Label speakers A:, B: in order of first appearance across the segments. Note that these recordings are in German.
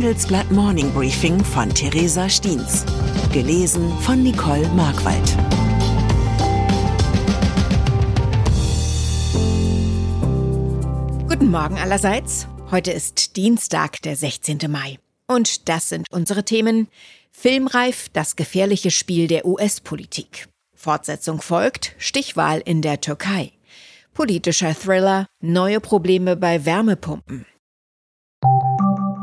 A: Handelsblatt Morning Briefing von Theresa Stiens. Gelesen von Nicole Markwald.
B: Guten Morgen allerseits. Heute ist Dienstag, der 16. Mai. Und das sind unsere Themen. Filmreif, das gefährliche Spiel der US-Politik. Fortsetzung folgt, Stichwahl in der Türkei. Politischer Thriller, neue Probleme bei Wärmepumpen.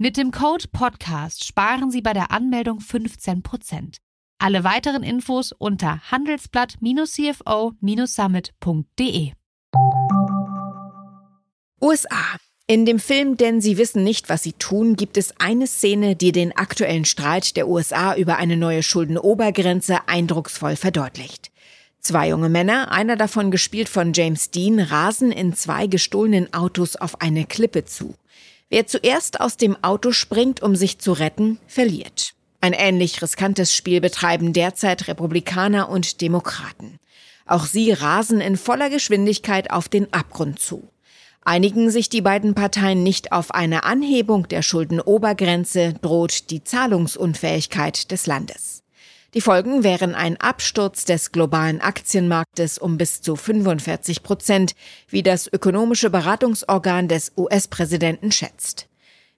C: Mit dem Code Podcast sparen Sie bei der Anmeldung 15%. Alle weiteren Infos unter handelsblatt-cfo-summit.de.
B: USA. In dem Film Denn Sie wissen nicht, was Sie tun, gibt es eine Szene, die den aktuellen Streit der USA über eine neue Schuldenobergrenze eindrucksvoll verdeutlicht. Zwei junge Männer, einer davon gespielt von James Dean, rasen in zwei gestohlenen Autos auf eine Klippe zu. Wer zuerst aus dem Auto springt, um sich zu retten, verliert. Ein ähnlich riskantes Spiel betreiben derzeit Republikaner und Demokraten. Auch sie rasen in voller Geschwindigkeit auf den Abgrund zu. Einigen sich die beiden Parteien nicht auf eine Anhebung der Schuldenobergrenze, droht die Zahlungsunfähigkeit des Landes. Die Folgen wären ein Absturz des globalen Aktienmarktes um bis zu 45 Prozent, wie das ökonomische Beratungsorgan des US-Präsidenten schätzt.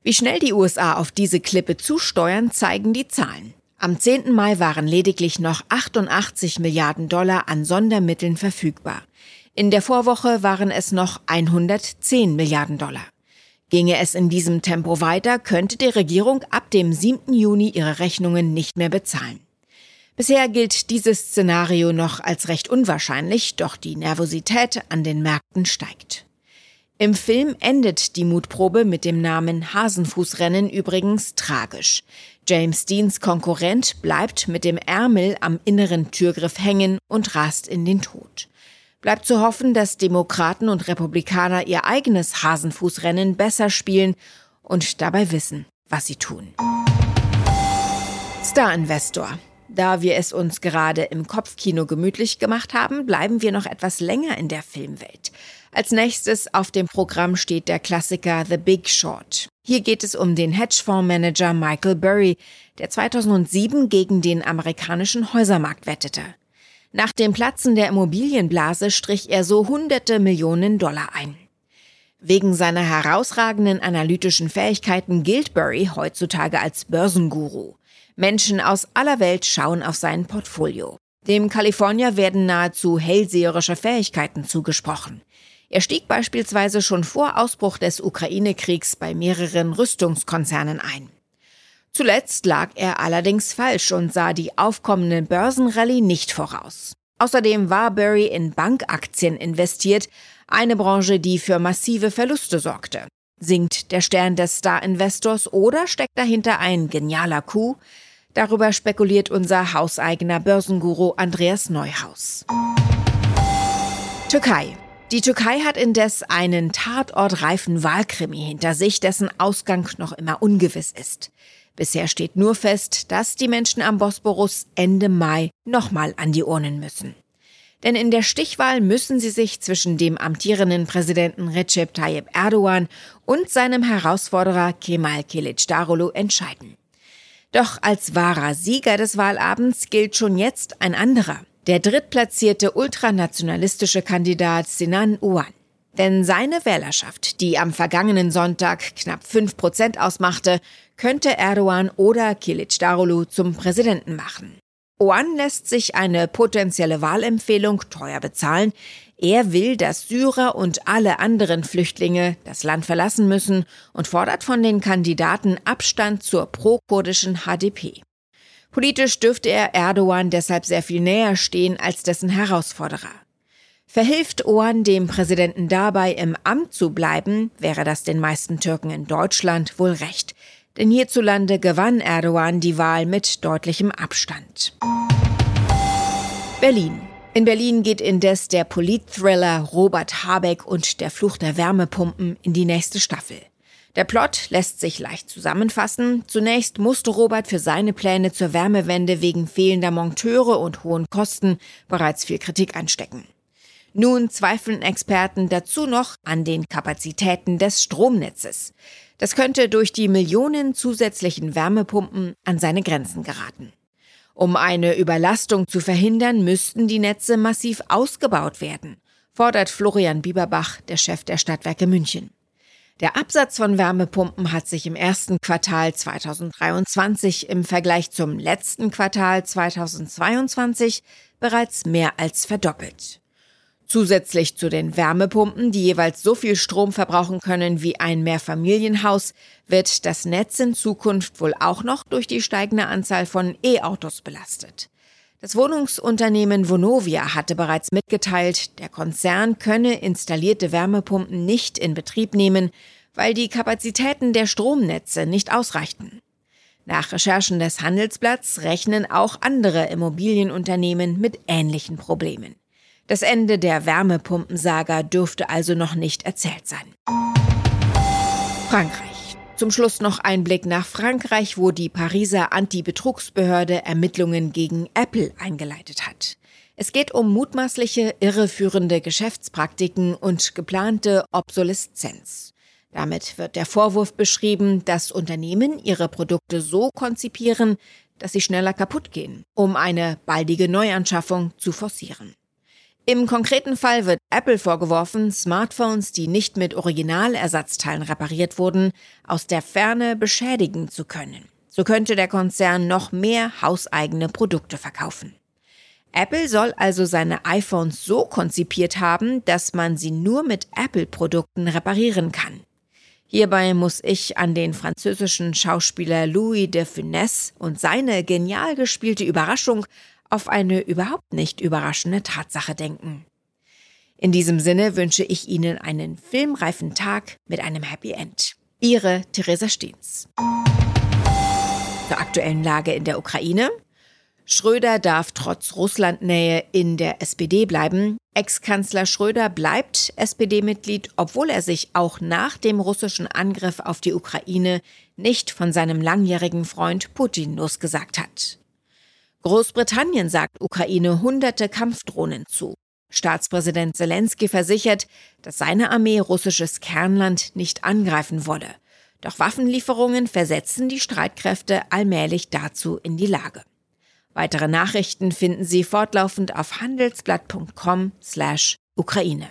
B: Wie schnell die USA auf diese Klippe zusteuern, zeigen die Zahlen. Am 10. Mai waren lediglich noch 88 Milliarden Dollar an Sondermitteln verfügbar. In der Vorwoche waren es noch 110 Milliarden Dollar. Ginge es in diesem Tempo weiter, könnte die Regierung ab dem 7. Juni ihre Rechnungen nicht mehr bezahlen. Bisher gilt dieses Szenario noch als recht unwahrscheinlich, doch die Nervosität an den Märkten steigt. Im Film endet die Mutprobe mit dem Namen Hasenfußrennen übrigens tragisch. James Deans Konkurrent bleibt mit dem Ärmel am inneren Türgriff hängen und rast in den Tod. Bleibt zu hoffen, dass Demokraten und Republikaner ihr eigenes Hasenfußrennen besser spielen und dabei wissen, was sie tun. Star Investor. Da wir es uns gerade im Kopfkino gemütlich gemacht haben, bleiben wir noch etwas länger in der Filmwelt. Als nächstes auf dem Programm steht der Klassiker The Big Short. Hier geht es um den Hedgefondsmanager Michael Burry, der 2007 gegen den amerikanischen Häusermarkt wettete. Nach dem Platzen der Immobilienblase strich er so hunderte Millionen Dollar ein. Wegen seiner herausragenden analytischen Fähigkeiten gilt Burry heutzutage als Börsenguru. Menschen aus aller Welt schauen auf sein Portfolio. Dem Kalifornier werden nahezu hellseherische Fähigkeiten zugesprochen. Er stieg beispielsweise schon vor Ausbruch des Ukraine-Kriegs bei mehreren Rüstungskonzernen ein. Zuletzt lag er allerdings falsch und sah die aufkommende Börsenrallye nicht voraus. Außerdem war Burry in Bankaktien investiert, eine Branche, die für massive Verluste sorgte. Sinkt der Stern des Star-Investors oder steckt dahinter ein genialer Coup? Darüber spekuliert unser hauseigener Börsenguru Andreas Neuhaus. Türkei. Die Türkei hat indes einen tatortreifen Wahlkrimi hinter sich, dessen Ausgang noch immer ungewiss ist. Bisher steht nur fest, dass die Menschen am Bosporus Ende Mai nochmal an die Urnen müssen. Denn in der Stichwahl müssen sie sich zwischen dem amtierenden Präsidenten Recep Tayyip Erdogan und seinem Herausforderer Kemal Kılıçdaroğlu entscheiden. Doch als wahrer Sieger des Wahlabends gilt schon jetzt ein anderer, der drittplatzierte ultranationalistische Kandidat Sinan Uwan. Denn seine Wählerschaft, die am vergangenen Sonntag knapp fünf Prozent ausmachte, könnte Erdogan oder Kılıçdaroğlu zum Präsidenten machen. Oan lässt sich eine potenzielle Wahlempfehlung teuer bezahlen. Er will, dass Syrer und alle anderen Flüchtlinge das Land verlassen müssen und fordert von den Kandidaten Abstand zur pro-kurdischen HDP. Politisch dürfte er Erdogan deshalb sehr viel näher stehen als dessen Herausforderer. Verhilft Oan dem Präsidenten dabei, im Amt zu bleiben, wäre das den meisten Türken in Deutschland wohl recht. Denn hierzulande gewann Erdogan die Wahl mit deutlichem Abstand. Berlin. In Berlin geht indes der Politthriller Robert Habeck und der Fluch der Wärmepumpen in die nächste Staffel. Der Plot lässt sich leicht zusammenfassen. Zunächst musste Robert für seine Pläne zur Wärmewende wegen fehlender Monteure und hohen Kosten bereits viel Kritik einstecken. Nun zweifeln Experten dazu noch an den Kapazitäten des Stromnetzes. Das könnte durch die Millionen zusätzlichen Wärmepumpen an seine Grenzen geraten. Um eine Überlastung zu verhindern, müssten die Netze massiv ausgebaut werden, fordert Florian Bieberbach, der Chef der Stadtwerke München. Der Absatz von Wärmepumpen hat sich im ersten Quartal 2023 im Vergleich zum letzten Quartal 2022 bereits mehr als verdoppelt. Zusätzlich zu den Wärmepumpen, die jeweils so viel Strom verbrauchen können wie ein Mehrfamilienhaus, wird das Netz in Zukunft wohl auch noch durch die steigende Anzahl von E-Autos belastet. Das Wohnungsunternehmen Vonovia hatte bereits mitgeteilt, der Konzern könne installierte Wärmepumpen nicht in Betrieb nehmen, weil die Kapazitäten der Stromnetze nicht ausreichten. Nach Recherchen des Handelsblatts rechnen auch andere Immobilienunternehmen mit ähnlichen Problemen. Das Ende der Wärmepumpensaga dürfte also noch nicht erzählt sein. Frankreich. Zum Schluss noch ein Blick nach Frankreich, wo die Pariser Anti-Betrugsbehörde Ermittlungen gegen Apple eingeleitet hat. Es geht um mutmaßliche irreführende Geschäftspraktiken und geplante Obsoleszenz. Damit wird der Vorwurf beschrieben, dass Unternehmen ihre Produkte so konzipieren, dass sie schneller kaputt gehen, um eine baldige Neuanschaffung zu forcieren. Im konkreten Fall wird Apple vorgeworfen, Smartphones, die nicht mit Originalersatzteilen repariert wurden, aus der Ferne beschädigen zu können. So könnte der Konzern noch mehr hauseigene Produkte verkaufen. Apple soll also seine iPhones so konzipiert haben, dass man sie nur mit Apple-Produkten reparieren kann. Hierbei muss ich an den französischen Schauspieler Louis de Funès und seine genial gespielte Überraschung auf eine überhaupt nicht überraschende Tatsache denken. In diesem Sinne wünsche ich Ihnen einen filmreifen Tag mit einem Happy End. Ihre Theresa Steens. Zur aktuellen Lage in der Ukraine. Schröder darf trotz Russlandnähe in der SPD bleiben. Ex-Kanzler Schröder bleibt SPD-Mitglied, obwohl er sich auch nach dem russischen Angriff auf die Ukraine nicht von seinem langjährigen Freund Putin losgesagt hat. Großbritannien sagt Ukraine hunderte Kampfdrohnen zu. Staatspräsident Zelensky versichert, dass seine Armee russisches Kernland nicht angreifen wolle. Doch Waffenlieferungen versetzen die Streitkräfte allmählich dazu in die Lage. Weitere Nachrichten finden Sie fortlaufend auf handelsblatt.com/Ukraine.